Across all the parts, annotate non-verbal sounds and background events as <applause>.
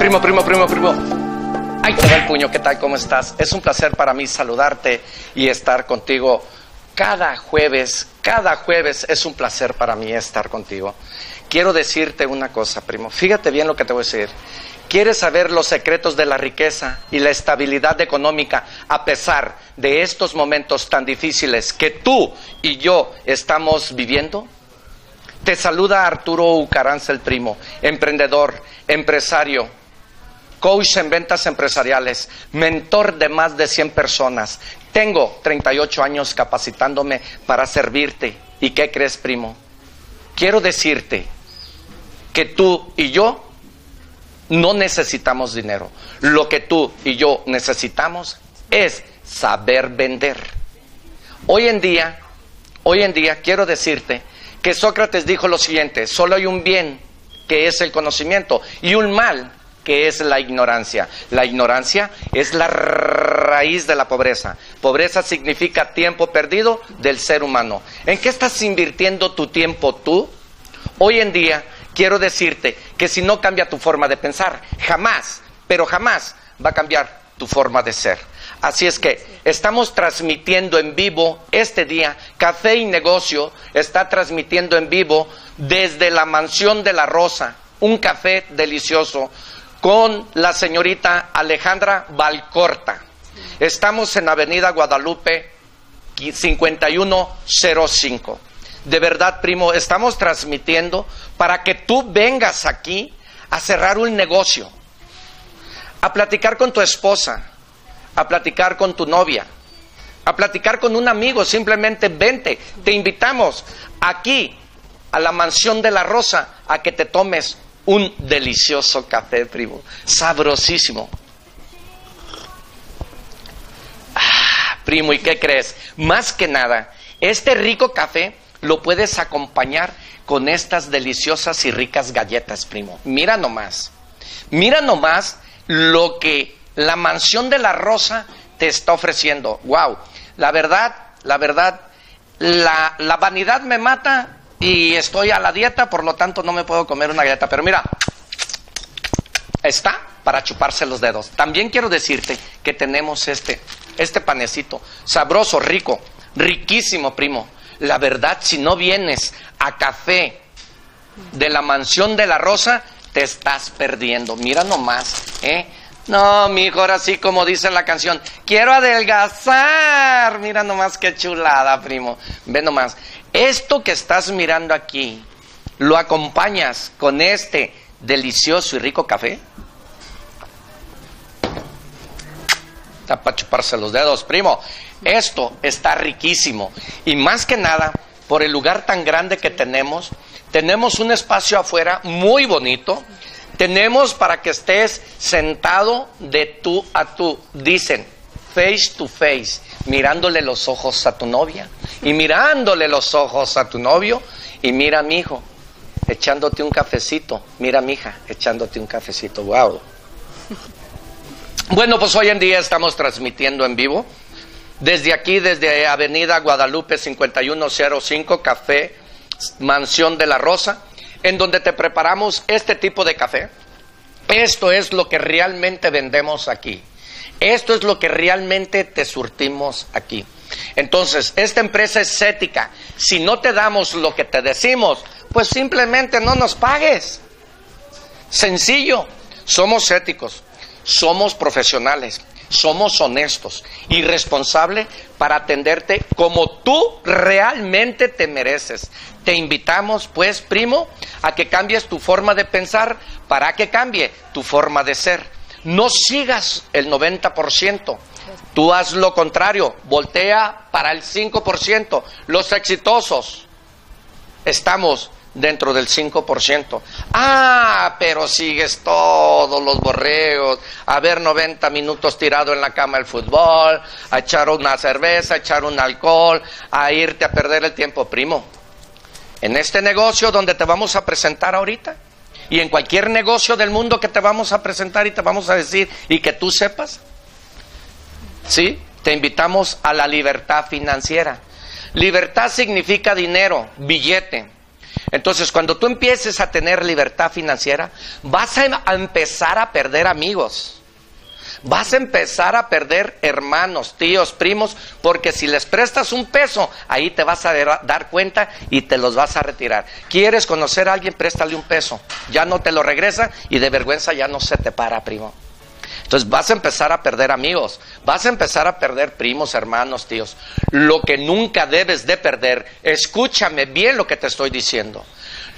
Primo, primo, primo, primo. Ahí te el puño, ¿qué tal? ¿Cómo estás? Es un placer para mí saludarte y estar contigo cada jueves. Cada jueves es un placer para mí estar contigo. Quiero decirte una cosa, primo. Fíjate bien lo que te voy a decir. ¿Quieres saber los secretos de la riqueza y la estabilidad económica a pesar de estos momentos tan difíciles que tú y yo estamos viviendo? Te saluda Arturo Ucaranza el primo, emprendedor, empresario, coach en ventas empresariales, mentor de más de 100 personas. Tengo 38 años capacitándome para servirte. ¿Y qué crees, primo? Quiero decirte que tú y yo no necesitamos dinero. Lo que tú y yo necesitamos es saber vender. Hoy en día, hoy en día quiero decirte que Sócrates dijo lo siguiente, solo hay un bien que es el conocimiento y un mal que es la ignorancia. La ignorancia es la raíz de la pobreza. Pobreza significa tiempo perdido del ser humano. ¿En qué estás invirtiendo tu tiempo tú? Hoy en día quiero decirte que si no cambia tu forma de pensar, jamás, pero jamás va a cambiar tu forma de ser. Así es que estamos transmitiendo en vivo este día, Café y Negocio está transmitiendo en vivo desde la mansión de la Rosa, un café delicioso con la señorita Alejandra Valcorta. Estamos en Avenida Guadalupe 5105. De verdad, primo, estamos transmitiendo para que tú vengas aquí a cerrar un negocio, a platicar con tu esposa, a platicar con tu novia, a platicar con un amigo, simplemente vente, te invitamos aquí a la mansión de la Rosa a que te tomes un delicioso café, primo, sabrosísimo. Ah, primo, ¿y qué crees? Más que nada, este rico café lo puedes acompañar con estas deliciosas y ricas galletas, primo. Mira nomás. Mira nomás lo que la mansión de la rosa te está ofreciendo. Wow. La verdad, la verdad, la, la vanidad me mata y estoy a la dieta, por lo tanto no me puedo comer una galleta. Pero mira, está para chuparse los dedos. También quiero decirte que tenemos este, este panecito, sabroso, rico, riquísimo, primo. La verdad, si no vienes a café de la mansión de la rosa, te estás perdiendo. Mira nomás, ¿eh? No, mi hijo, ahora sí, como dice la canción, quiero adelgazar. Mira nomás qué chulada, primo. Ve nomás. Esto que estás mirando aquí, ¿lo acompañas con este delicioso y rico café? Está para chuparse los dedos, primo. Esto está riquísimo. Y más que nada, por el lugar tan grande que tenemos, tenemos un espacio afuera muy bonito. Tenemos para que estés sentado de tú a tú. Dicen, face to face, mirándole los ojos a tu novia y mirándole los ojos a tu novio y mira mi hijo, echándote un cafecito. Mira mi hija, echándote un cafecito. Wow. Bueno, pues hoy en día estamos transmitiendo en vivo desde aquí, desde Avenida Guadalupe 5105, Café Mansión de la Rosa, en donde te preparamos este tipo de café. Esto es lo que realmente vendemos aquí. Esto es lo que realmente te surtimos aquí. Entonces, esta empresa es ética. Si no te damos lo que te decimos, pues simplemente no nos pagues. Sencillo. Somos éticos, somos profesionales, somos honestos y responsables para atenderte como tú realmente te mereces. Te invitamos, pues, primo, a que cambies tu forma de pensar para que cambie tu forma de ser. No sigas el 90%. Tú haz lo contrario, voltea para el 5%. Los exitosos estamos dentro del 5%. Ah, pero sigues todos los borregos, a ver 90 minutos tirado en la cama el fútbol, a echar una cerveza, a echar un alcohol, a irte a perder el tiempo, primo. En este negocio donde te vamos a presentar ahorita, y en cualquier negocio del mundo que te vamos a presentar y te vamos a decir y que tú sepas, ¿sí? Te invitamos a la libertad financiera. Libertad significa dinero, billete. Entonces, cuando tú empieces a tener libertad financiera, vas a, em, empezar a perder amigos. Vas a empezar a perder hermanos, tíos, primos, porque si les prestas un peso, ahí te vas a dar cuenta y te los vas a retirar. ¿Quieres conocer a alguien? Préstale un peso. Ya no te lo regresa y de vergüenza ya no se te para, primo. Entonces vas a empezar a perder amigos, vas a empezar a perder primos, hermanos, tíos. Lo que nunca debes de perder, escúchame bien lo que te estoy diciendo.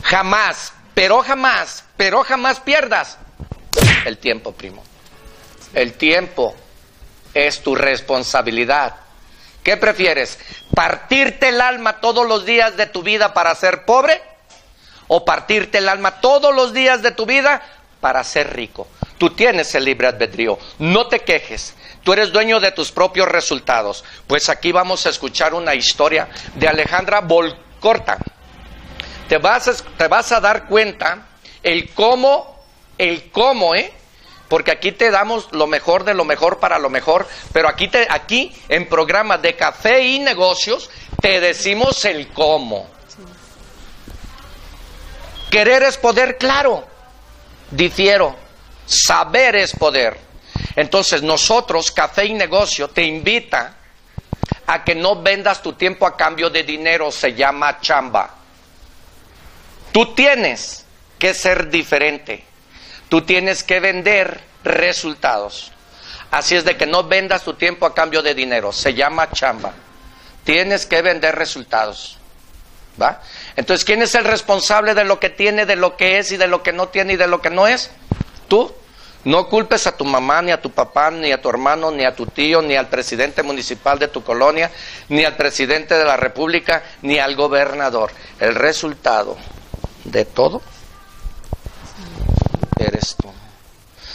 Jamás, pero jamás, pero jamás pierdas el tiempo, primo. El tiempo es tu responsabilidad. ¿Qué prefieres? ¿Partirte el alma todos los días de tu vida para ser pobre? ¿O partirte el alma todos los días de tu vida para ser rico? Tú tienes el libre albedrío. No te quejes. Tú eres dueño de tus propios resultados. Pues aquí vamos a escuchar una historia de Alejandra Volcorta. Te vas a, te vas a dar cuenta el cómo, el cómo, ¿eh? Porque aquí te damos lo mejor de lo mejor para lo mejor, pero aquí, te, aquí en programa de café y negocios te decimos el cómo. Querer es poder, claro, difiero, saber es poder. Entonces nosotros, café y negocio, te invita a que no vendas tu tiempo a cambio de dinero, se llama chamba. Tú tienes que ser diferente. Tú tienes que vender resultados. Así es de que no vendas tu tiempo a cambio de dinero. Se llama chamba. Tienes que vender resultados. ¿Va? Entonces, ¿quién es el responsable de lo que tiene, de lo que es y de lo que no tiene y de lo que no es? Tú. No culpes a tu mamá, ni a tu papá, ni a tu hermano, ni a tu tío, ni al presidente municipal de tu colonia, ni al presidente de la república, ni al gobernador. El resultado de todo eres tú.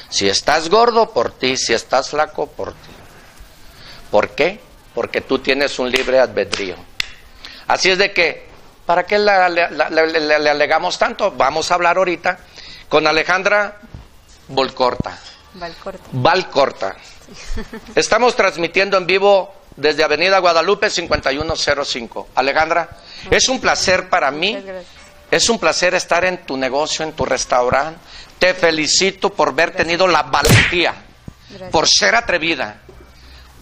Si estás gordo, por ti. Si estás flaco, por ti. ¿Por qué? Porque tú tienes un libre albedrío. Así es de que, ¿para qué le, alegamos tanto? Vamos a hablar ahorita con Alejandra Volcorta. Valcorta. Valcorta. <laughs> Estamos transmitiendo en vivo desde Avenida Guadalupe 5105. Alejandra, es un placer para mí. Es un placer estar en tu negocio, en tu restaurante, te felicito por haber tenido la valentía, por ser atrevida,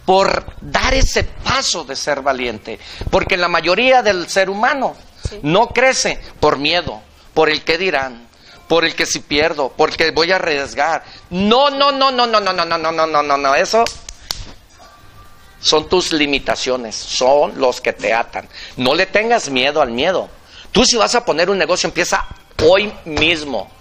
por dar ese paso de ser valiente. Porque la mayoría del ser humano no crece por miedo, por el que dirán, por el que si pierdo, porque voy a arriesgar. No, no, no, no, no, no, no, no, no, no, no, no, no, eso son tus limitaciones, son los que te atan. No le tengas miedo al miedo. Tú si vas a poner un negocio, empieza hoy mismo.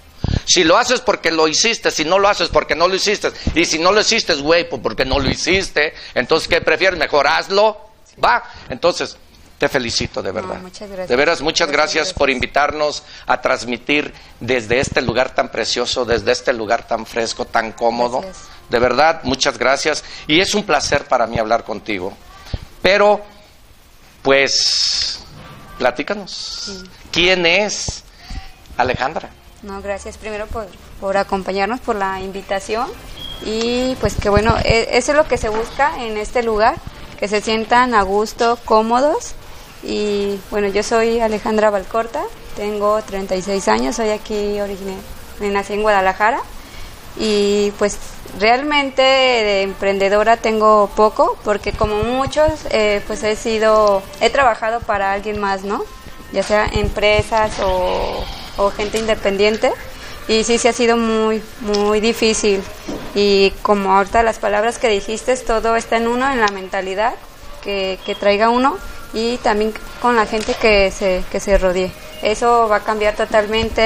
Si lo haces porque lo hiciste, si no lo haces porque no lo hiciste, y si no lo hiciste, güey, pues porque no lo hiciste, entonces ¿qué prefieres? Mejor hazlo, va. Entonces, te felicito de verdad. muchas gracias. De veras, muchas gracias, por invitarnos a transmitir desde este lugar tan precioso, desde este lugar tan fresco, tan cómodo. De verdad, muchas gracias. Y es un placer para mí hablar contigo. Pero, pues, platícanos. ¿Quién es Alejandra? No, gracias primero por, por acompañarnos, por la invitación. Y pues que bueno, e, eso es lo que se busca en este lugar, que se sientan a gusto, cómodos. Y bueno, yo soy Alejandra Valcorta, tengo 36 años, soy aquí original, nací en Guadalajara. Y pues realmente de emprendedora tengo poco porque como muchos eh, pues he sido, he trabajado para alguien más, ¿no? Ya sea empresas o o gente independiente y sí, sí ha sido muy, muy difícil. Y como ahorita las palabras que dijiste, todo está en uno, en la mentalidad que, traiga uno y también con la gente que se, que se rodee. Eso va a cambiar totalmente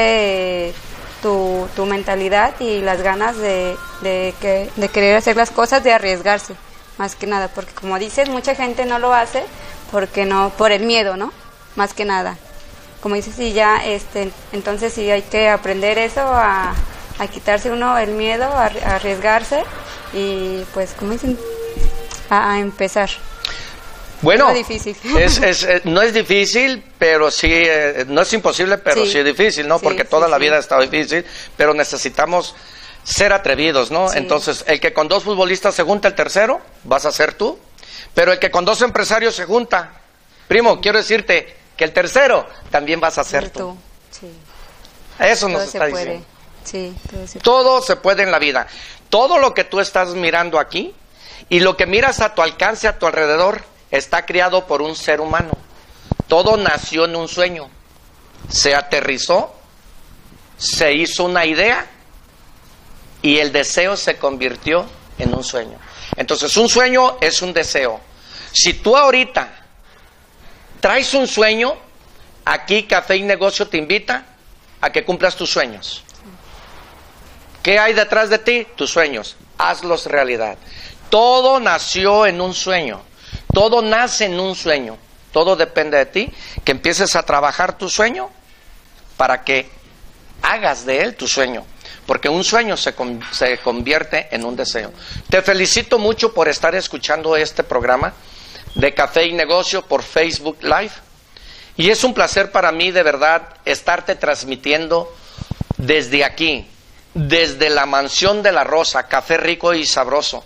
eh, tu, tu, mentalidad y las ganas de, de, que, de querer hacer las cosas, de arriesgarse, más que nada, porque como dices, mucha gente no lo hace porque no, por el miedo, ¿no? Más que nada como dices, sí, ya, este, entonces sí hay que aprender eso, a, quitarse uno el miedo, a, arriesgarse y pues, como dicen, a, empezar. Bueno, difícil. <laughs> Es, es, no es difícil, pero sí, eh, no es imposible, pero sí, es difícil, ¿no? Porque toda la vida ha estado difícil, pero necesitamos ser atrevidos, ¿no? Entonces, el que con dos futbolistas se junta el tercero, vas a ser tú, pero el que con dos empresarios se junta, primo, quiero decirte, que el tercero también vas a ser tú. Eso nos todo se está puede. diciendo. Sí, todo se Todo se puede en la vida. Todo lo que tú estás mirando aquí y lo que miras a tu alcance, a tu alrededor, está creado por un ser humano. Todo nació en un sueño. Se aterrizó, se hizo una idea y el deseo se convirtió en un sueño. Entonces, un sueño es un deseo. Si tú ahorita traes un sueño, aquí Café y Negocio te invita a que cumplas tus sueños. ¿Qué hay detrás de ti? Tus sueños. Hazlos realidad. Todo nació en un sueño. Todo nace en un sueño. Todo depende de ti. Que empieces a trabajar tu sueño para que hagas de él tu sueño. Porque un sueño se, se convierte en un deseo. Te felicito mucho por estar escuchando este programa de Café y Negocio por Facebook Live. Y es un placer para mí de verdad estarte transmitiendo desde aquí, desde la mansión de la Rosa, café rico y sabroso.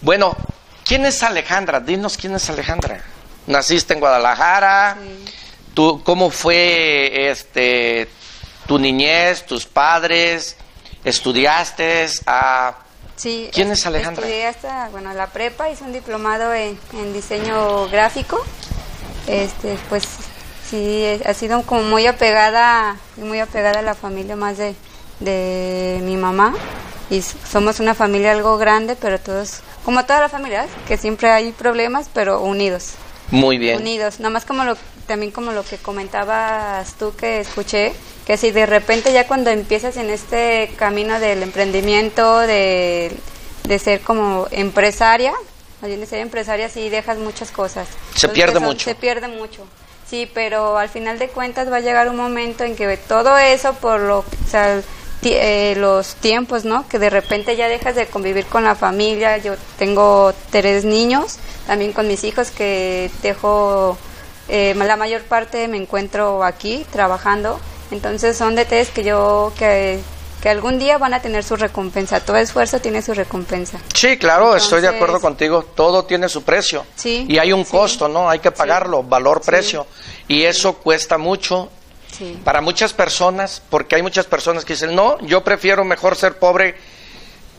Bueno, ¿quién es Alejandra? Dinos quién es Alejandra. Naciste en Guadalajara. Sí. ¿Tú, ¿Cómo fue este, tu niñez, tus padres? ¿Estudiaste? Ah, Sí, ¿Quién es- es Alejandra? Estudié hasta, bueno, la prepa, hice un diplomado en, en diseño gráfico. Este, pues sí, ha sido como muy apegada, muy apegada a la familia más de, de mi mamá. Y somos una familia algo grande, pero todos, como todas las familias, que siempre hay problemas, pero unidos. muy bien. Unidos, nada más como lo, también como lo que comentabas tú que escuché, que si de repente ya cuando empiezas en este camino del emprendimiento, de, de ser como empresaria, de ser empresaria, sí dejas muchas cosas. Se Entonces, pierde mucho. Se pierde mucho. Sí, pero al final de cuentas va a llegar un momento en que todo eso por lo, o sea, ti- eh, los tiempos, ¿no? Que de repente ya dejas de convivir con la familia. Yo tengo tres niños, también con mis hijos que dejo, eh, la mayor parte me encuentro aquí trabajando. Entonces son detalles que yo, que, que algún día van a tener su recompensa. Todo esfuerzo tiene su recompensa. Sí, claro, estoy de acuerdo contigo. Todo tiene su precio. Sí, Y hay un sí. costo, ¿no? Hay que pagarlo, valor, Sí. precio. Y eso cuesta mucho Sí. para muchas personas, porque hay muchas personas que dicen, no, yo prefiero mejor ser pobre,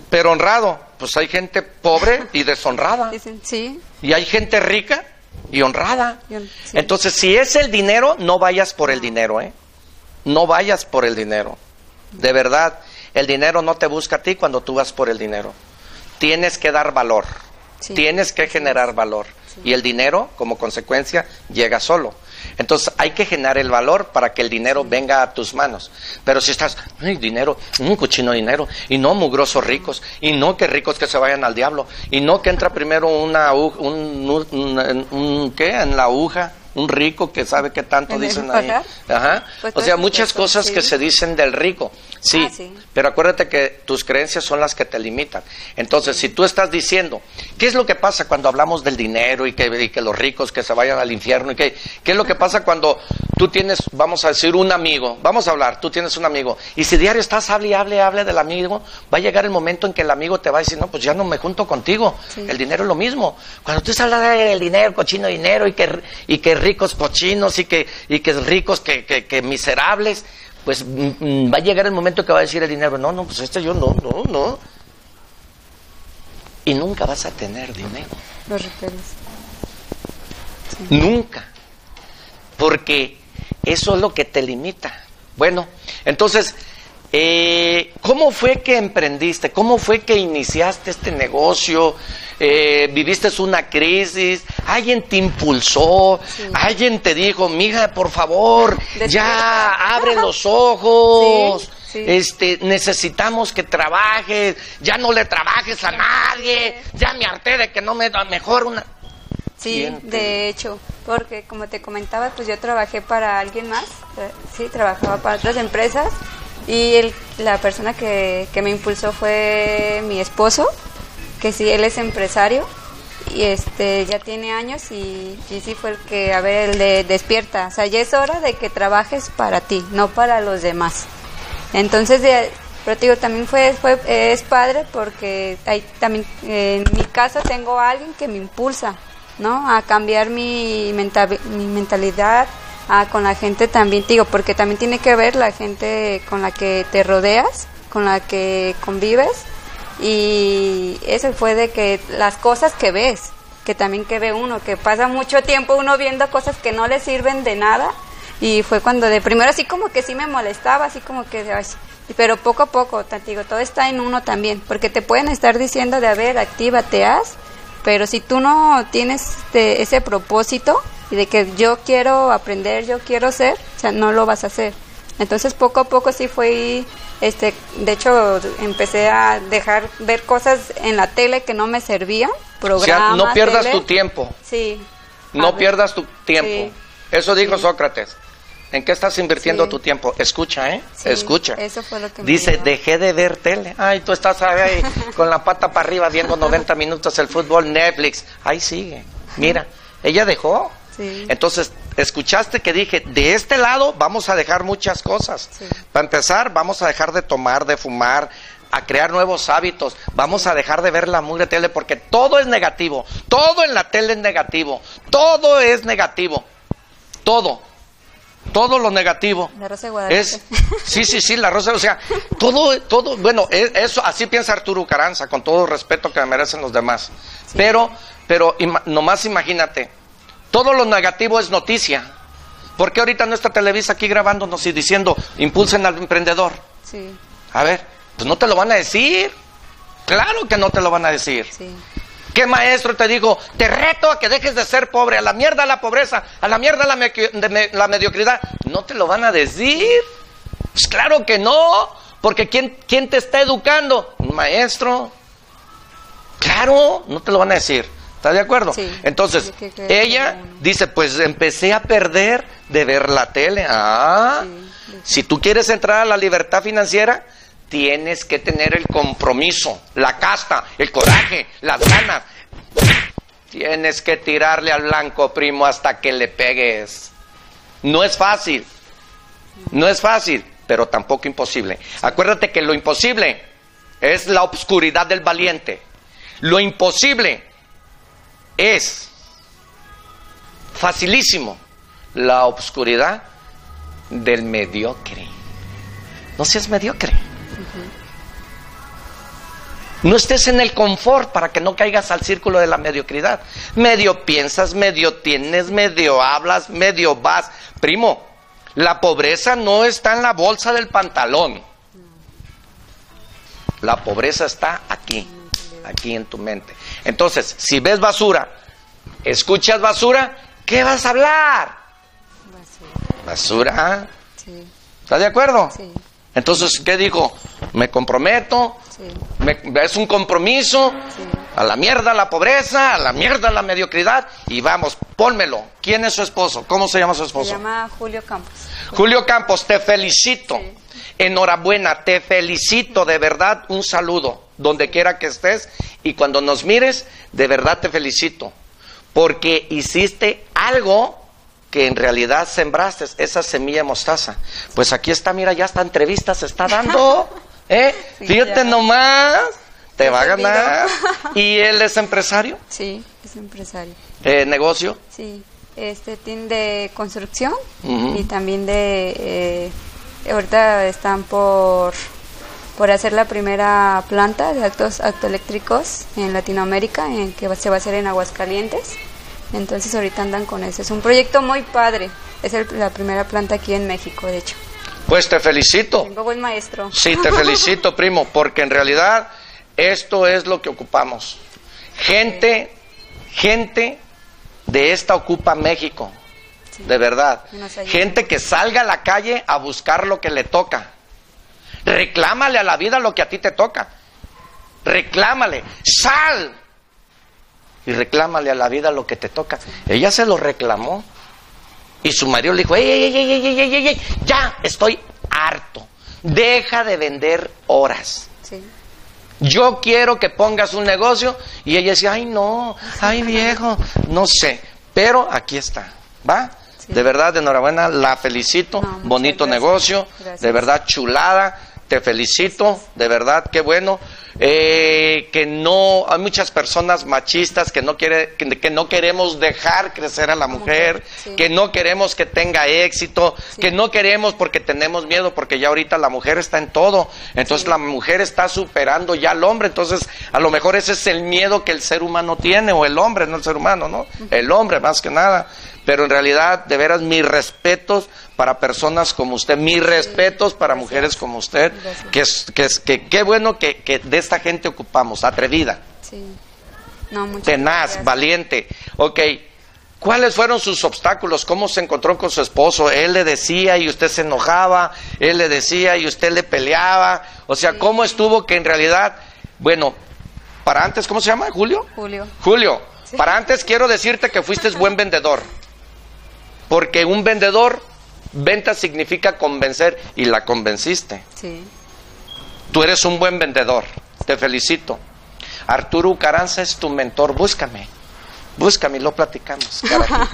pero honrado. Pues hay gente pobre y deshonrada. Dicen, sí, Y hay gente rica y honrada. Sí. Entonces, si es el dinero, no vayas por el dinero, ¿eh? No vayas por el dinero. De verdad, el dinero no te busca a ti cuando tú vas por el dinero. Tienes que dar valor. Sí. Tienes que generar valor. Y el dinero, como consecuencia, llega solo. Entonces hay que generar el valor para que el dinero venga a tus manos. Pero si estás, ay, dinero, un cochino dinero, y no mugrosos ricos, y no que ricos que se vayan al diablo, y no que entra primero una un, un, ¿qué? En la aguja, un rico que sabe qué tanto ¿En el dicen ahí. Ajá. Pues o sea, muchas es cosas sí. que se dicen del rico. Sí, Ah, sí. pero acuérdate que tus creencias son las que te limitan. Entonces, si tú estás diciendo, ¿qué es lo que pasa cuando hablamos del dinero y que, y que los ricos que se vayan al infierno? Y que, ¿Qué es lo que pasa cuando tú tienes, vamos a decir, un amigo? Vamos a hablar, tú tienes un amigo. Y si diario estás, hable y hable, hable del amigo, va a llegar el momento en que el amigo te va a decir, no, pues ya no me junto contigo. Sí. El dinero es lo mismo. Cuando tú hablas del dinero, cochino dinero, y que, y que ricos cochinos, y que, y que ricos que, que, que miserables, pues mm, mm, va a llegar el momento que va a decir el dinero, no, no, pues este yo no, no, no. Y nunca vas a tener dinero. los. Nunca. Porque eso es lo que te limita. Bueno, entonces, eh, ¿cómo fue que emprendiste? ¿Cómo fue que iniciaste este negocio? Eh, ¿Viviste una crisis? ¿Alguien te impulsó? Sí. ¿Alguien te dijo, mija, por favor, Despierta. ya abre los ojos? Sí, sí. Este, necesitamos que trabajes, ya no le trabajes a nadie, ya me harté de que no me da mejor una... Sí, ¿Quién te- de hecho, porque como te comentaba, pues yo trabajé para alguien más, eh, sí, trabajaba para otras empresas y el- la persona que, que me impulsó fue mi esposo, que sí, él es empresario y este ya tiene años y, sí fue el que, a ver, el de despierta, o sea, ya es hora de que trabajes para ti, no para los demás. Entonces, de- pero digo, también fue, fue es padre porque hay, también en mi caso tengo a alguien que me impulsa, ¿no? A cambiar mi, menta- mi mentalidad, Ah, con la gente también, digo, porque también tiene que ver la gente con la que te rodeas, con la que convives. Y eso fue de que las cosas que ves, que también que ve uno, que pasa mucho tiempo uno viendo cosas que no le sirven de nada. Y fue cuando de primero así como que sí me molestaba, así como que, ay, pero poco a poco, te digo, todo está en uno también, porque te pueden estar diciendo de, a ver, actívate, haz, pero si tú no tienes este, ese propósito y de que yo quiero aprender, yo quiero ser, o sea, no lo vas a hacer. Entonces poco a poco sí fue, este, de hecho empecé a dejar ver cosas en la tele que no me servían, programas. O sea, no pierdas tu tiempo. Sí. No pierdas tu tiempo. Eso dijo Sócrates. ¿En qué estás invirtiendo tu tiempo? Escucha, ¿eh? Escucha. Eso fue lo que Dice, dejé de ver tele. Ay, tú estás ahí <laughs> con la pata para arriba viendo 90 minutos el fútbol, Netflix. Ahí sigue. Mira, ella dejó. Sí. Entonces, escuchaste que dije, de este lado vamos a dejar muchas cosas. Para empezar, vamos a dejar de tomar, de fumar, a crear nuevos hábitos. Vamos a dejar de ver la mugre tele porque todo es negativo. Todo en la tele es negativo. Todo es negativo. Todo todo lo negativo. La Rosa de Es, sí, sí, sí, la Rosa, o sea, todo, todo, bueno, eso, así piensa Arturo Caranza, con todo el respeto que merecen los demás. Pero, pero, nomás imagínate, todo lo negativo es noticia. ¿Por qué ahorita no está Televisa aquí grabándonos y diciendo, impulsen al emprendedor? Sí. A ver, pues no te lo van a decir. Claro que no te lo van a decir. Sí. ¿Qué maestro te dijo, te reto a que dejes de ser pobre, a la mierda la pobreza, a la mierda la, la mediocridad? No te lo van a decir. Pues claro que no, porque ¿quién, ¿quién te está educando? Un maestro. Claro, no te lo van a decir. ¿Estás de acuerdo? Sí, Entonces, ella dice, pues empecé a perder de ver la tele. Ah, si tú quieres entrar a la libertad financiera, tienes que tener el compromiso, la casta, el coraje, las ganas. Tienes que tirarle al blanco, primo, hasta que le pegues. No es fácil, no es fácil, pero tampoco imposible. Acuérdate que lo imposible es la obscuridad del valiente. Lo imposible es facilísimo la obscuridad del mediocre. No seas mediocre. No estés en el confort para que no caigas al círculo de la mediocridad. Medio piensas, medio tienes, medio hablas, medio vas. Primo, la pobreza no está en la bolsa del pantalón. La pobreza está aquí, aquí en tu mente. Entonces, si ves basura, escuchas basura, ¿qué vas a hablar? Basura. ¿Basura? Sí. ¿Estás de acuerdo? Sí. Entonces, ¿qué dijo? Me comprometo, es un compromiso, a la mierda la pobreza, a la mierda la mediocridad, y vamos, pónmelo. ¿Quién es su esposo? ¿Cómo se llama su esposo? Se llama Julio Campos. Julio Campos, te felicito. Enhorabuena, te felicito, de verdad, un saludo, donde quiera que estés, y cuando nos mires, de verdad te felicito, porque hiciste algo que en realidad sembraste esa semilla de mostaza. Pues aquí está, mira, ya esta entrevista se está dando. <laughs> ¿eh? Fíjate nomás, te va a ganar. <laughs> ¿Y él es empresario? Sí, es empresario. ¿Eh, ¿Negocio? Sí, este tiene de construcción y también de... Eh, ahorita están por, por hacer la primera planta de actos autoeléctricos en Latinoamérica, en que se va a hacer en Aguascalientes. Entonces ahorita andan con eso. Es un proyecto muy padre. Es la primera planta aquí en México, de hecho. Pues te felicito. Tengo buen maestro. Sí, te <laughs> felicito, primo, porque en realidad esto es lo que ocupamos. Gente, gente de esta ocupa México. De verdad. Gente que salga a la calle a buscar lo que le toca. Reclámale a la vida lo que a ti te toca. Reclámale. Sal y reclámale a la vida lo que te toca. Ella se lo reclamó. Y su marido le dijo, ey, ey, ey, ey, ey, ey, ya estoy harto. Deja de vender horas. Yo quiero que pongas un negocio. Y ella decía, ay no, ay <laughs> viejo, no sé. Pero aquí está, ¿va? De verdad, de enhorabuena, la felicito. Bonito negocio, de verdad chulada. Te felicito, de verdad, qué bueno. Eh, que no, hay muchas personas machistas que no, quiere, que, no queremos dejar crecer a la mujer, que no queremos que tenga éxito, que no queremos porque tenemos miedo, porque ya ahorita la mujer está en todo, entonces la mujer está superando ya al hombre, entonces a lo mejor ese es el miedo que el ser humano tiene, o el hombre, no el ser humano, ¿no? El hombre más que nada. Pero en realidad, de veras, mis respetos para personas como usted, mis respetos para mujeres como usted, que es que, es, que qué bueno que, que, de esta gente ocupamos, atrevida, Sí. tenaz, valiente. Ok, ¿cuáles fueron sus obstáculos? ¿Cómo se encontró con su esposo? Él le decía y usted se enojaba, él le decía y usted le peleaba. O sea, ¿cómo estuvo que en realidad, bueno, para antes, ¿cómo se llama? ¿Julio? Julio. Julio, para antes quiero decirte que fuiste buen vendedor. Porque un vendedor, venta significa convencer y la convenciste. Sí. Tú eres un buen vendedor. Te felicito. Arturo Ucaranza es tu mentor. Búscame. Búscame y lo platicamos.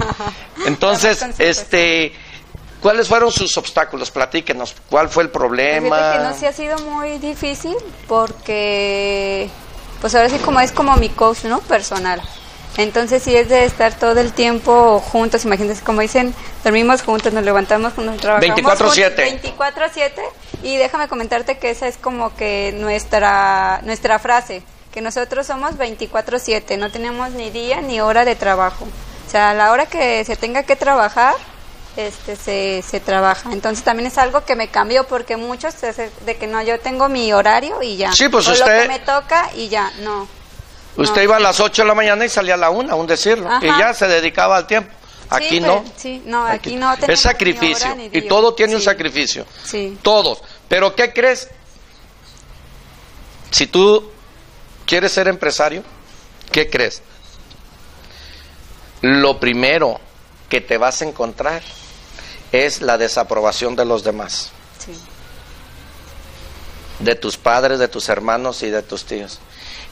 <laughs> Entonces, este. ¿Cuáles fueron sus obstáculos? Platíquenos. ¿Cuál fue el Pues fíjate que problema? no sí ha sido muy difícil porque pues ahora sí como es como mi coach, ¿no? Personal. Entonces sí es de estar todo el tiempo juntos, imagínense como dicen, dormimos juntos, nos levantamos juntos, trabajamos 24/7. juntos, 24/7 y déjame comentarte que esa es como que nuestra nuestra frase, que nosotros somos 24/7, no tenemos ni día ni hora de trabajo. O sea, a la hora que se tenga que trabajar, este se, se trabaja. Entonces también es algo que me cambió porque muchos de que no, yo tengo mi horario y ya. Sí, pues O usted- lo que me toca y ya, no. Usted No. iba a las 8 de la mañana y salía a la 1, aún decirlo. Y ya se dedicaba al tiempo. Aquí Sí, no. sí, no, aquí no Es sacrificio. ni hora ni y todo tiene un sacrificio. Sí. Todos. Pero ¿qué crees? Si tú quieres ser empresario, ¿qué crees? Lo primero que te vas a encontrar es la desaprobación de los demás, Sí. de tus padres, de tus hermanos y de tus tíos.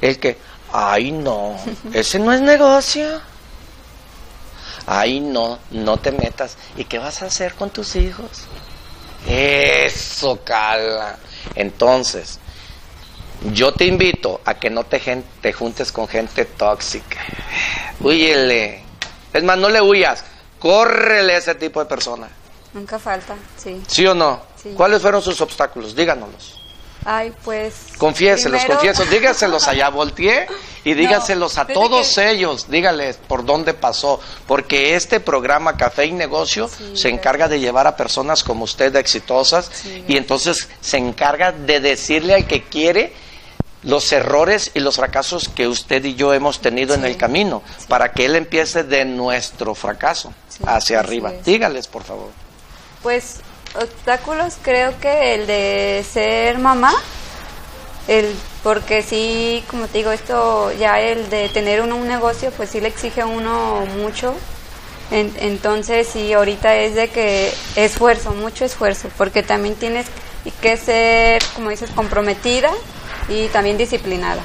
El que, ay no, ese no es negocio. Ay no, no te metas. ¿Y qué vas a hacer con tus hijos? Eso, cala. Entonces, yo te invito a que no te, juntes con gente tóxica. Huyele. Es más, no le huyas. Córrele a ese tipo de persona. Nunca falta, sí. ¿Sí o no? Sí. ¿Cuáles fueron sus obstáculos? Díganoslos. Ay, pues. Confiéselos, primero- confiéselos. Dígaselos allá, volteé y <laughs> dígaselos a todos que- ellos. Dígales por dónde pasó. Porque este programa Café y Negocio Sí, se encarga de llevar a personas como usted exitosas Sí, y entonces se encarga de decirle al que quiere los errores y los fracasos que usted y yo hemos tenido en el camino para que él empiece de nuestro fracaso hacia arriba. es. Dígales, por favor. Pues obstáculos creo que el de ser mamá, el porque sí, como te digo, esto ya el de tener uno un negocio, pues sí le exige uno mucho. En- entonces sí, ahorita es de que esfuerzo, mucho esfuerzo, porque también tienes que ser, como dices, comprometida y también disciplinada.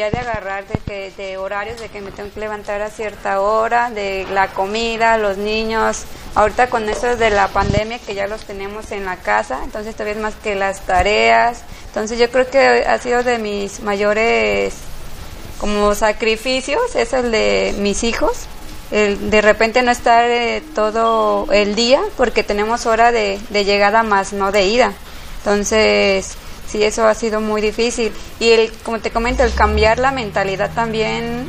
De agarrar de, que, de horarios, de que me tengo que levantar a cierta hora, de la comida, los niños. Ahorita con eso de la pandemia que ya los tenemos en la casa, entonces todavía es más que las tareas. Entonces yo creo que ha sido de mis mayores como sacrificios, es el de mis hijos. De repente no estar eh, todo el día porque tenemos hora de, de llegada más no de ida. Entonces, sí, eso ha sido muy difícil. Y el, como te comento, el cambiar la mentalidad también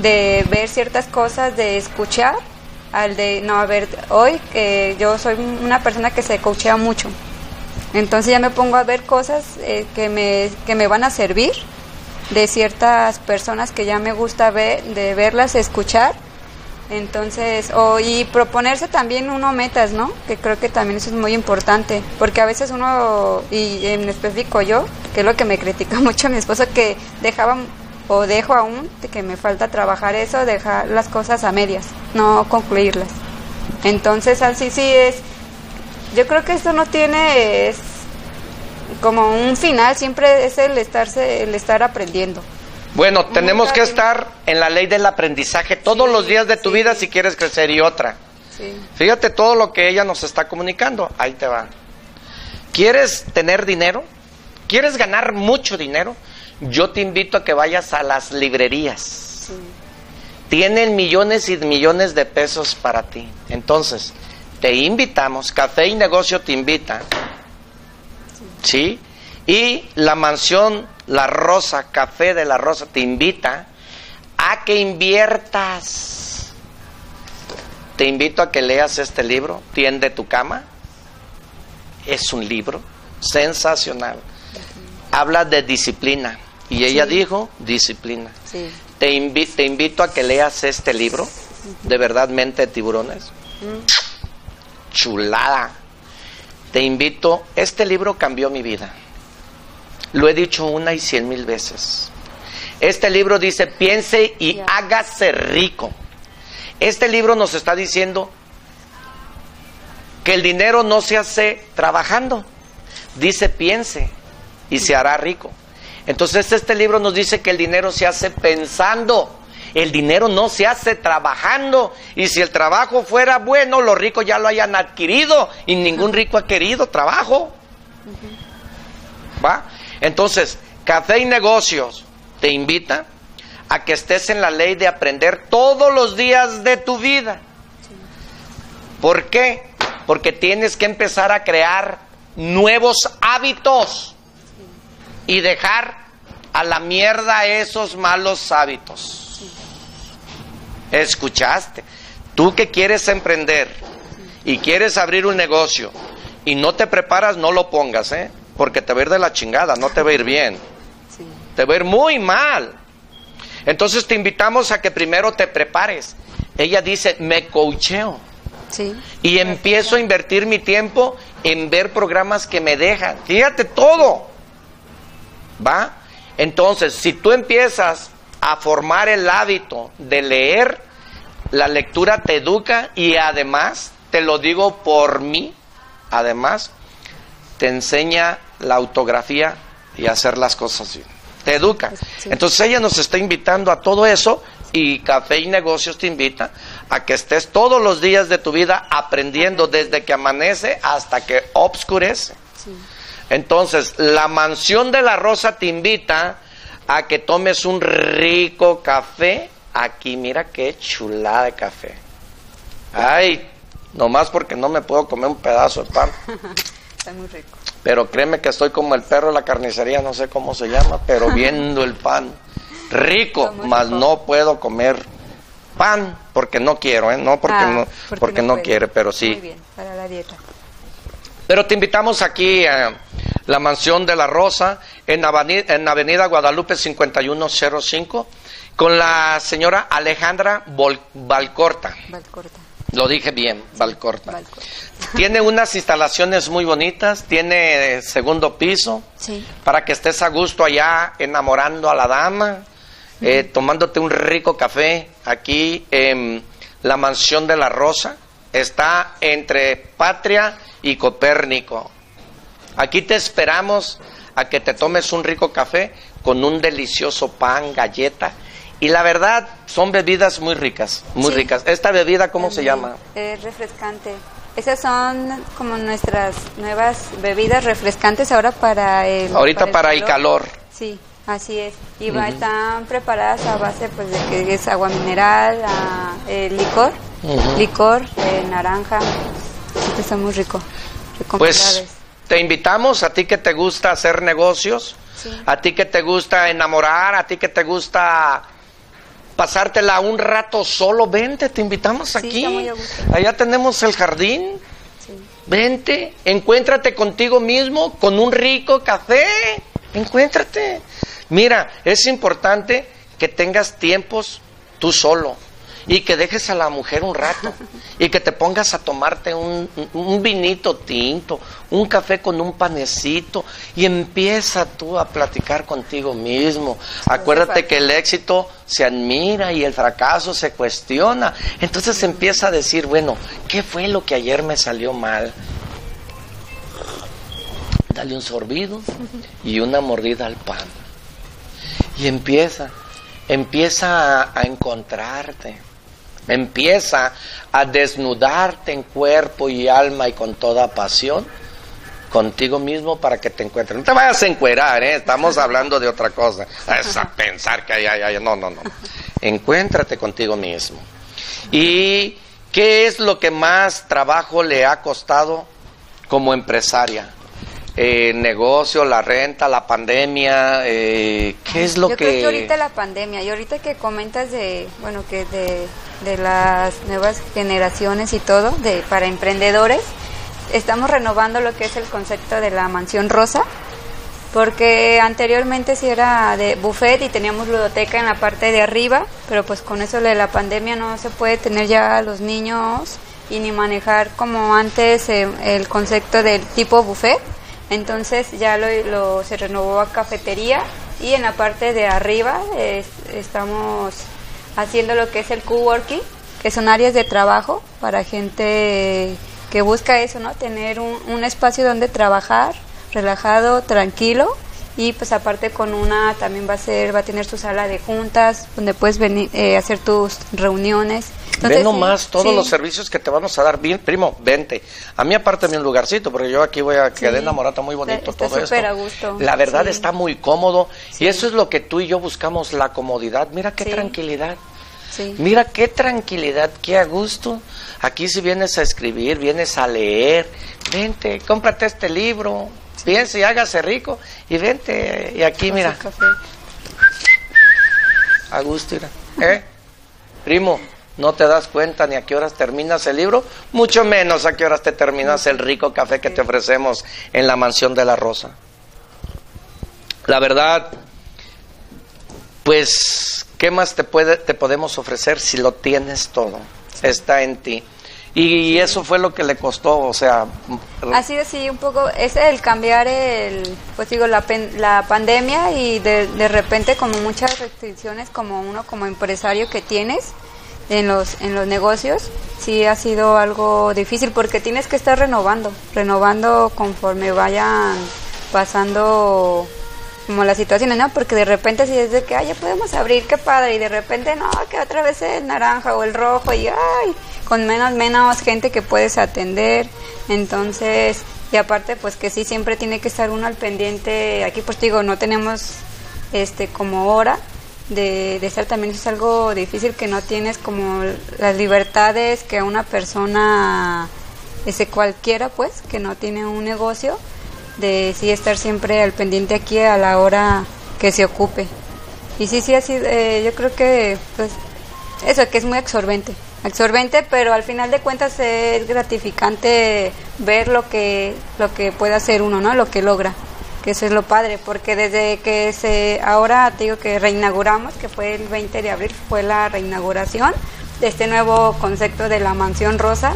de ver ciertas cosas, de escuchar, al de, no, a ver, hoy que yo soy una persona que se coachea mucho. Entonces ya me pongo a ver cosas eh, que, me, que me van a servir de ciertas personas que ya me gusta ver, de verlas, escuchar. Entonces, o, y proponerse también uno metas, ¿no? Que creo que también eso es muy importante, porque a veces uno, y en específico yo, que es lo que me critica <laughs> mucho mi esposo, que dejaba o dejo aún, de que me falta trabajar eso, dejar las cosas a medias, no concluirlas. Entonces, así sí es, yo creo que esto no tiene es como un final, siempre es el estarse, el estar aprendiendo. Bueno, tenemos que estar en la ley del aprendizaje todos Sí, los días de tu sí. vida si quieres crecer y otra. Sí. Fíjate todo lo que ella nos está comunicando. Ahí te va. ¿Quieres tener dinero? ¿Quieres ganar mucho dinero? Yo te invito a que vayas a las librerías. Tienen millones y millones de pesos para ti. Entonces, te invitamos, Café y Negocio te invita. ¿Sí? Y la mansión La Rosa, Café de la Rosa, te invita a que inviertas. Te invito a que leas este libro, Tiende tu cama. Es un libro sensacional. Habla de disciplina. Y ella dijo, disciplina. Te, te, invito a que leas este libro, de verdad, Mente de Tiburones. Chulada. Te invito, este libro cambió mi vida. Lo he dicho una y cien mil veces. Este libro dice, piense y hágase rico. Este libro nos está diciendo que el dinero no se hace trabajando. Dice, piense y se hará rico. Entonces este libro nos dice que el dinero se hace pensando. El dinero no se hace trabajando. Y si el trabajo fuera bueno, los ricos ya lo hayan adquirido. Y ningún rico ha querido trabajo. ¿Va? Entonces, Café y Negocios te invita a que estés en la ley de aprender todos los días de tu vida. ¿Por qué? Porque tienes que empezar a crear nuevos hábitos y dejar a la mierda esos malos hábitos. ¿Escuchaste? Tú que quieres emprender y quieres abrir un negocio y no te preparas, no lo pongas, ¿eh? Porque te va a ir de la chingada, no te va a ir bien. Te va a ir muy mal. Entonces te invitamos a que primero te prepares. Ella dice, me coacheo. Y empiezo a invertir mi tiempo en ver programas que me dejan. Fíjate todo. ¿Va? Entonces, si tú empiezas a formar el hábito de leer, la lectura te educa y además, te lo digo por mí, además, te enseña la autografía y hacer las cosas bien. Te educa. Entonces ella nos está invitando a todo eso y Café y Negocios te invita a que estés todos los días de tu vida aprendiendo desde que amanece hasta que obscurece. Entonces, la mansión de la rosa te invita a que tomes un rico café. Aquí, mira qué chulada de café. Ay, nomás porque no me puedo comer un pedazo de pan. <laughs> Está muy rico. Pero créeme que estoy como el perro de la carnicería, no sé cómo se llama, pero <laughs> viendo el pan. Rico, mas no puedo comer pan porque no quiero, ¿eh? No porque ah, no, porque, no, quiere, pero sí. Muy bien, para la dieta. Pero te invitamos aquí a la mansión de la Rosa en Avenida, en Avenida Guadalupe 5105 con la señora Alejandra Valcorta. Valcorta. Lo dije bien, Valcorta. Tiene unas instalaciones muy bonitas, tiene segundo piso, para que estés a gusto allá enamorando a la dama, eh, tomándote un rico café aquí en la mansión de la Rosa. Está entre Patria y Copérnico. Aquí te esperamos a que te tomes un rico café con un delicioso pan, galleta y la verdad, son bebidas muy ricas, muy ricas. ¿Esta bebida cómo se llama? Es refrescante. Esas son como nuestras nuevas bebidas refrescantes ahora para el Ahorita para el, calor. Sí, así es. Y están preparadas a base pues de que es agua mineral, licor, licor, naranja. Sí, está muy rico. Pues te invitamos a ti que te gusta hacer negocios, a ti que te gusta enamorar, a ti que te gusta pasártela un rato solo, vente, te invitamos aquí. Allá tenemos el jardín. Vente, encuéntrate contigo mismo con un rico café. Encuéntrate. Mira, es importante que tengas tiempos tú solo y que dejes a la mujer un rato y que te pongas a tomarte un, vinito tinto, un café con un panecito y empieza tú a platicar contigo mismo. Acuérdate que el éxito se admira y el fracaso se cuestiona. Entonces empieza a decir, bueno, ¿qué fue lo que ayer me salió mal? Dale un sorbido y una mordida al pan. Y empieza, empieza a encontrarte Empieza a desnudarte en cuerpo y alma y con toda pasión contigo mismo para que te encuentres. No te vayas a encuerar, ¿eh? estamos <laughs> hablando de otra cosa. Es a pensar que hay, hay, hay. No, no, no. Encuéntrate contigo mismo. ¿Y qué es lo que más trabajo le ha costado como empresaria? Eh, negocio, la renta, la pandemia, eh, ¿qué es lo Yo que...? creo que ahorita la pandemia y ahorita que comentas de, bueno, que de, de las nuevas generaciones y todo, de para emprendedores, estamos renovando lo que es el concepto de la mansión rosa, porque anteriormente sí era de buffet y teníamos ludoteca en la parte de arriba, pero pues con eso de la pandemia no se puede tener ya a los niños y ni manejar como antes eh, el concepto del tipo buffet. Entonces ya lo, se renovó a cafetería y en la parte de arriba es- estamos haciendo lo que es el coworking, que son áreas de trabajo para gente que busca eso, ¿no? Tener un espacio donde trabajar, relajado, tranquilo y pues aparte con una también va a ser va a tener su sala de juntas donde puedes venir eh, hacer tus reuniones. Ve sí, nomás todos sí. los servicios que te vamos a dar. Bien, primo, vente. A mí aparte un lugarcito, porque yo aquí voy a quedar Sí. enamorado, muy bonito Está- está todo esto. súper a gusto. La verdad está muy cómodo y eso es lo que tú y yo buscamos, la comodidad. Mira qué tranquilidad. Sí. Mira qué tranquilidad, qué a gusto. Aquí si vienes a escribir, vienes a leer, vente, cómprate este libro, piensa y hágase rico y vente. Y aquí mira, a gusto, mira. ¿Eh? Primo, ¿no te das cuenta ni a qué horas terminas el libro? Mucho menos a qué horas te terminas el rico café que te ofrecemos en la mansión de la Rosa. La verdad, pues, ¿qué más te, puede, te podemos ofrecer si lo tienes todo? Está en ti. Y eso fue lo que le costó, o sea... Ha sido así un poco, es el cambiar el, pues digo, la, pen- la pandemia y de, de repente como muchas restricciones como uno como empresario que tienes en los, en los negocios, sí ha sido algo difícil porque tienes que estar renovando, renovando conforme vayan pasando como las situaciones, ¿no? Porque de repente si es de que, ay, ya podemos abrir, qué padre, y de repente, no, que otra vez el naranja o el rojo, y ay, con menos, menos gente que puedes atender, entonces, y aparte, pues que sí, siempre tiene que estar uno al pendiente, aquí pues digo, no tenemos, este, como hora de, de estar. También, es algo difícil que no tienes como las libertades que una persona, ese cualquiera, pues, que no tiene un negocio, de sí estar siempre al pendiente aquí a la hora que se ocupe. Y sí, sí, así, eh, yo creo que, pues, eso, que es muy absorbente. Absorbente, pero al final de cuentas es gratificante ver lo que, lo que puede hacer uno, ¿no? Lo que logra. Que eso es lo padre, porque desde que se, ahora te digo que reinauguramos, que fue el 20 de abril, fue la reinauguración de este nuevo concepto de la mansión rosa,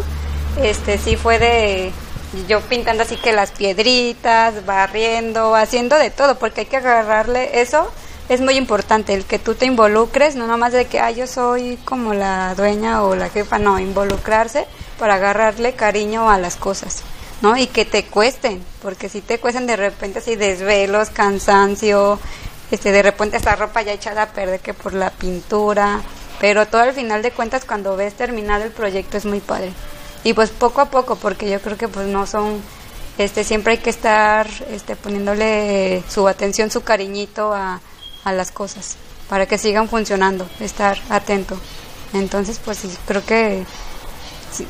este sí fue de yo pintando así que las piedritas, barriendo, haciendo de todo, porque hay que agarrarle eso. Es muy importante el que tú te involucres, no nomás de que ah, yo soy como la dueña o la jefa, no, involucrarse para agarrarle cariño a las cosas, ¿no? Y que te cuesten, porque si te cuestan de repente así desvelos, cansancio, este de repente esta ropa ya echada a perder que por la pintura, pero todo al final de cuentas cuando ves terminado el proyecto es muy padre y pues poco a poco porque yo creo que pues no son este siempre hay que estar este poniéndole su atención su cariñito a, a las cosas para que sigan funcionando estar atento. Entonces pues sí, creo que sí,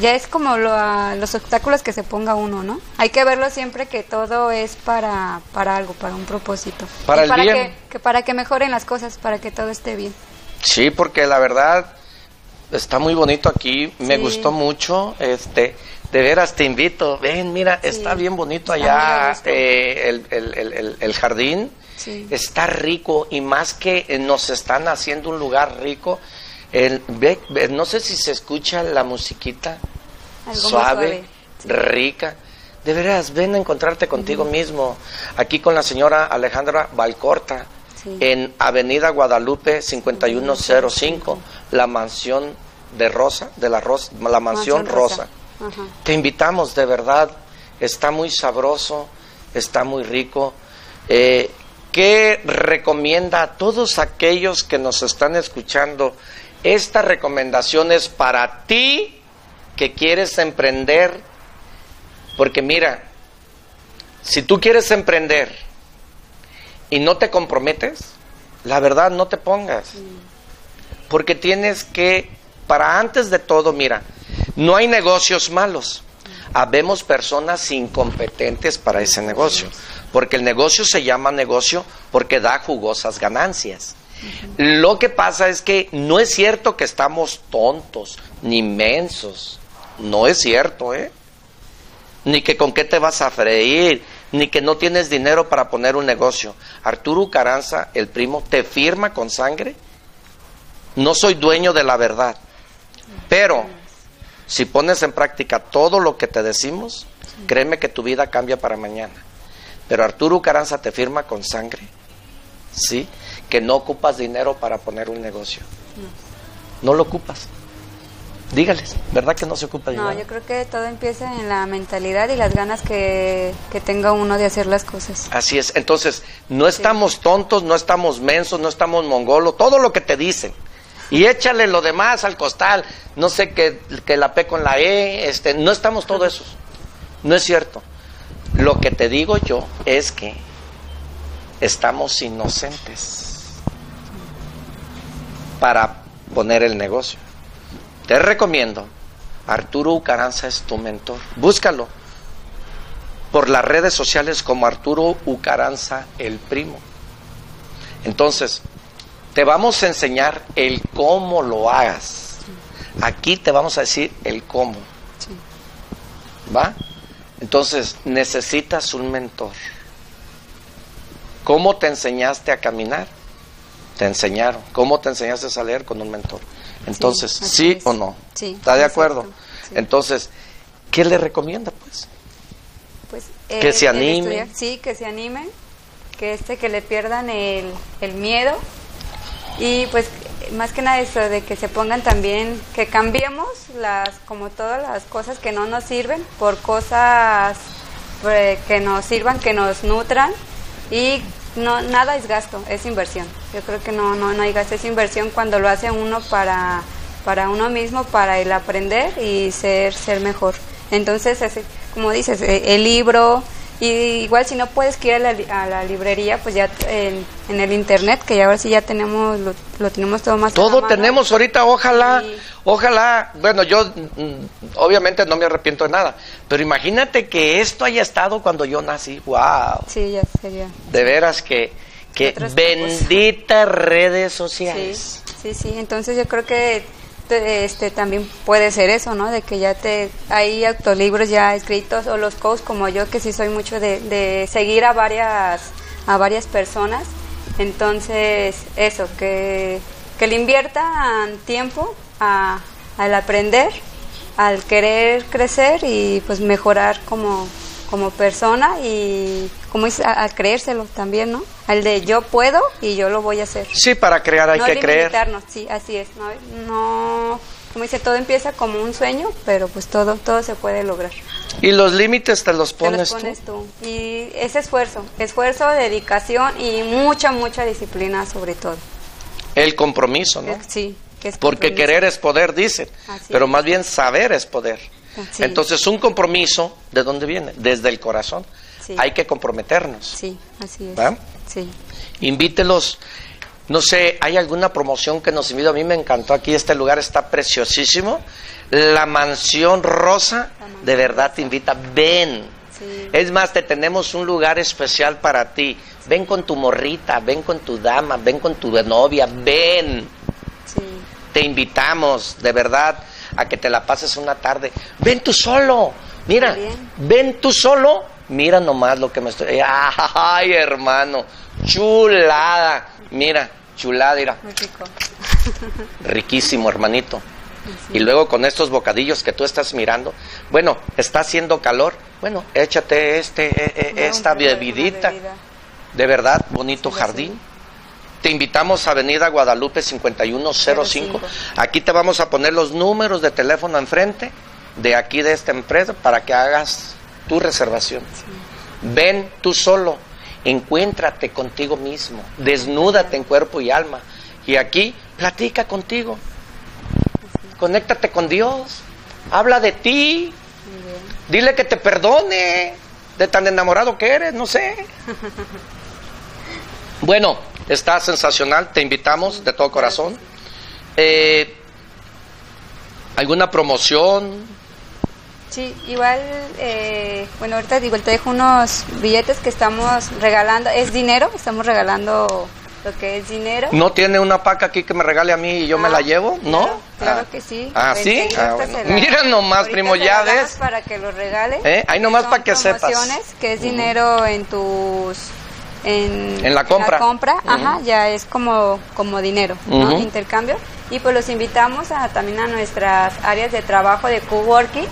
ya es como lo, a- los obstáculos que se ponga uno no hay que verlo siempre que todo es para para algo para un propósito. Para Y el bien. que, que para que mejoren las cosas para que todo esté bien. Sí, porque la verdad está muy bonito aquí, me Sí. gustó mucho, este, de veras te invito, ven, mira, Sí. está bien bonito allá eh, el, el- el- el- jardín, Sí. está rico y más que eh, nos están haciendo un lugar rico, el, ve- ve- no sé si se escucha la musiquita Algo suave, suave. rica. De veras, ven a encontrarte contigo mismo. Aquí con la señora Alejandra Valcorta, en Avenida Guadalupe 5105, la mansión de Rosa, de la, Rosa, la mansión, Mansión Rosa. Te invitamos, de verdad. Está muy sabroso, está muy rico. Eh, ¿Qué recomienda a todos aquellos que nos están escuchando? Esta recomendación es para ti que quieres emprender, porque mira, si tú quieres emprender y no te comprometes, la verdad no te pongas. Porque tienes que, para antes de todo, mira, no hay negocios malos. Habemos personas incompetentes para ese negocio. Porque el negocio se llama negocio porque da jugosas ganancias. Lo que pasa es que no es cierto que estamos tontos ni mensos. No es cierto, ¿eh? Ni que con qué te vas a freír, ni que no tienes dinero para poner un negocio. Arturo Caranza, el primo, te firma con sangre. No soy dueño de la verdad. Pero si pones en práctica todo lo que te decimos, créeme que tu vida cambia para mañana. Pero Arturo Caranza te firma con sangre. ¿Sí? que no ocupas dinero para poner un negocio. No, lo ocupas. Dígales, ¿verdad que no se ocupa dinero? No, yo creo que todo empieza en la mentalidad y las ganas que, tenga uno de hacer las cosas. Así es, entonces, no estamos tontos, no estamos mensos, no estamos mongolos, todo lo que te dicen. Y échale lo demás al costal, no sé que, que la P con la E, este, no estamos todos esos. No es cierto. Lo que te digo yo es que estamos inocentes para poner el negocio. Te recomiendo, Arturo Ucaranza es tu mentor. Búscalo por las redes sociales como Arturo Ucaranza el primo. Entonces, te vamos a enseñar el cómo lo hagas. Aquí te vamos a decir el cómo. ¿Va? Entonces, necesitas un mentor. ¿Cómo te enseñaste a caminar? te enseñaron. ¿Cómo te enseñaste a leer con un mentor? Entonces, ¿sí, o no? Sí. ¿Está de acuerdo? Entonces, ¿qué le recomienda, pues? Pues que se animen. Sí, que se animen, que este, que le pierdan el, el miedo y pues más que nada eso de que se pongan también, que cambiemos las, como todas las cosas que no nos sirven por cosas eh, que nos sirvan, que nos nutran y no nada es gasto, es inversión. Yo creo que no, no, no hay gasto, es inversión cuando lo hace uno para, para uno mismo, para el aprender y ser, ser mejor. Entonces, como dices, e, el libro, y igual si no puedes ir a la, a la librería, pues ya en, el internet, que ya ahora sí ya tenemos, lo, tenemos todo más. Todo tenemos ahorita, ojalá, ojalá, bueno, yo mm, obviamente no me arrepiento de nada, pero imagínate que esto haya estado cuando yo nací, wow. Sí, ya sería. De veras que, que benditas redes sociales. Sí, sí, sí, entonces yo creo que este también puede ser eso, ¿no? De que ya te hay autolibros ya escritos o los coaches como yo que sí soy mucho de, seguir a varias a varias personas. Entonces, eso, que, que le inviertan tiempo a, al aprender, al querer crecer y pues mejorar como, como persona y como dice, a, creérselo también, ¿no? Al de yo puedo y yo lo voy a hacer. Sí, para crear hay que creer. Sí, así es. No, no, como dice, todo empieza como un sueño, pero pues todo, todo se puede lograr. Y los límites te los pones, te los pones tú. Y ese esfuerzo, esfuerzo, dedicación y mucha, mucha disciplina sobre todo. El compromiso, ¿no? Sí. Que es Porque querer es poder, dicen, pero más bien saber es poder. Entonces, un compromiso, ¿de dónde viene? Desde el corazón. Hay que comprometernos. Sí, así es. Sí. Invítelos. No sé, ¿hay alguna promoción que nos invita? A mí me encantó aquí, este lugar está preciosísimo. La mansión rosa, de verdad te invita, ven. Es más, te tenemos un lugar especial para ti. Ven con tu morrita, ven con tu dama, ven con tu novia, ven. Te invitamos, de verdad, a que te la pases una tarde. Ven tú solo. Mira, ven tú solo Mira nomás lo que me estoy... ¡Ay, hermano! Chulada. Mira, chulada, mira. Muy rico. <laughs> Riquísimo, hermanito. Y luego con estos bocadillos que tú estás mirando, bueno, está haciendo calor, bueno, échate este, e, e, esta bebidita. De verdad, bonito jardín. Te invitamos a Avenida Guadalupe 5105. Aquí te vamos a poner los números de teléfono enfrente de aquí de esta empresa para que hagas tu reservación. Ven tú solo, encuéntrate contigo mismo, desnúdate en cuerpo y alma. Y aquí platica contigo, conéctate con Dios, habla de ti, dile que te perdone, de tan enamorado que eres, no sé. <laughs> Bueno, está sensacional, te invitamos de todo corazón. Eh, ¿Alguna promoción? Sí, igual, eh, bueno, ahorita digo, te dejo unos billetes que estamos regalando, es dinero, estamos regalando lo que es dinero. ¿No tiene una paca aquí que me regale a mí y yo me la Ah, llevo? ¿No? Claro, Ah. que sí. Ah, ¿sí? Ah, bueno. Mira nomás, ahorita primo, ya ves. Para que lo regale. ¿Eh? Ahí nomás para que sepas. Que es dinero en tus... En, En la compra. compra, ajá, ya es como, como dinero. Intercambio. Y pues los invitamos a, también a nuestras áreas de trabajo de coworking,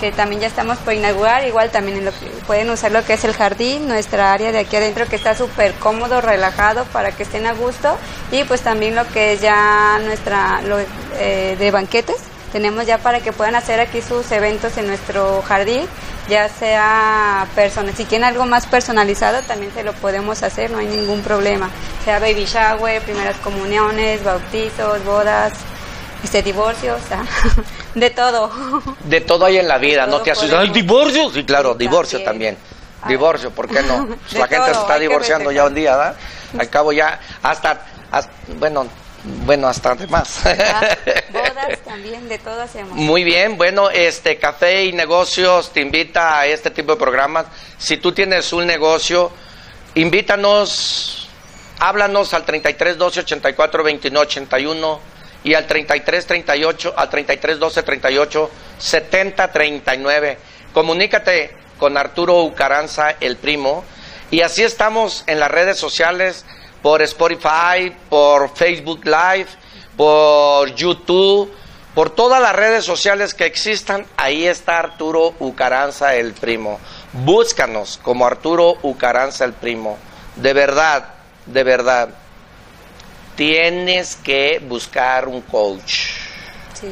que también ya estamos por inaugurar. Igual también en lo que- pueden usar lo que es el jardín, nuestra área de aquí adentro que está súper cómodo, relajado para que estén a gusto. Y pues también lo que es ya nuestra lo, eh, de banquetes. Tenemos ya para que puedan hacer aquí sus eventos en nuestro jardín, ya sea persona, si quieren algo más personalizado también se lo podemos hacer, no hay ningún problema. Sea baby shower, primeras comuniones, bautizos, bodas, este divorcios, ah, <laughs> de todo. De todo hay en la vida, no te asustes. ¿Ay, divorcio? Sí, claro, divorcio también. también. Ah. Divorcio, ¿por qué no? <laughs> Pues la gente se está divorciando ya un día, ¿verdad? Al cabo ya, hasta, hasta- bueno, bueno, hasta de más. Ah, <laughs> Bodas también, de todo hacemos. Muy bien, bueno, este Café y Negocios te invita a este tipo de programas. Si tú tienes un negocio, invítanos, háblanos al 33 12 84 29 81 y al 33 38 al 33 12 38 70 39. Comunícate con Arturo Ucaranza, el primo, y así estamos en las redes sociales por Spotify, por Facebook Live, por YouTube, por todas las redes sociales que existan, ahí está Arturo Ucaranza el primo. Búscanos como Arturo Ucaranza el primo. De verdad, de verdad, tienes que buscar un coach. Sí,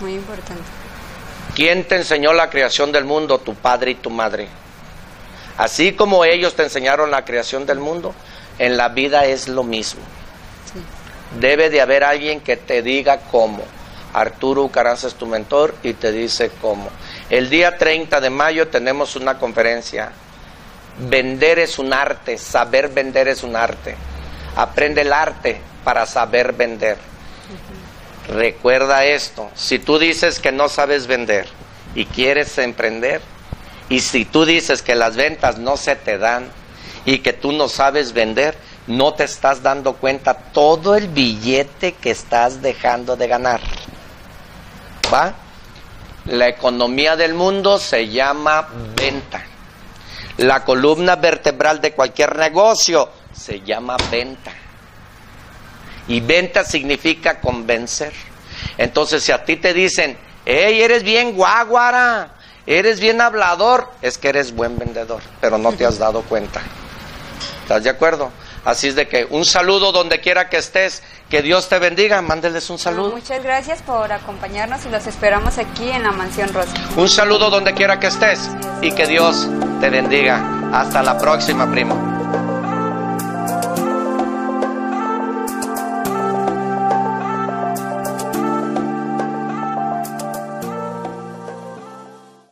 muy importante. ¿Quién te enseñó la creación del mundo? Tu padre y tu madre. Así como ellos te enseñaron la creación del mundo, en la vida es lo mismo. Sí. Debe de haber alguien que te diga cómo. Arturo Ucaranza es tu mentor y te dice cómo. El día 30 de mayo tenemos una conferencia. Vender es un arte, saber vender es un arte. Aprende el arte para saber vender. Recuerda esto, si tú dices que no sabes vender y quieres emprender, y si tú dices que las ventas no se te dan y que tú no sabes vender, no te estás dando cuenta todo el billete que estás dejando de ganar. ¿Va? La economía del mundo se llama venta. La columna vertebral de cualquier negocio se llama venta. Y venta significa convencer. Entonces, si a ti te dicen, hey, eres bien guaguara, eres bien hablador, es que eres buen vendedor, pero no te has dado cuenta. ¿Estás de acuerdo? Así es de que un saludo donde quiera que estés, que Dios te bendiga, mándeles un saludo. muchas gracias por acompañarnos y los esperamos aquí en la Mansión Rosa. Un saludo donde quiera que estés y que Dios te bendiga. Hasta la próxima, primo.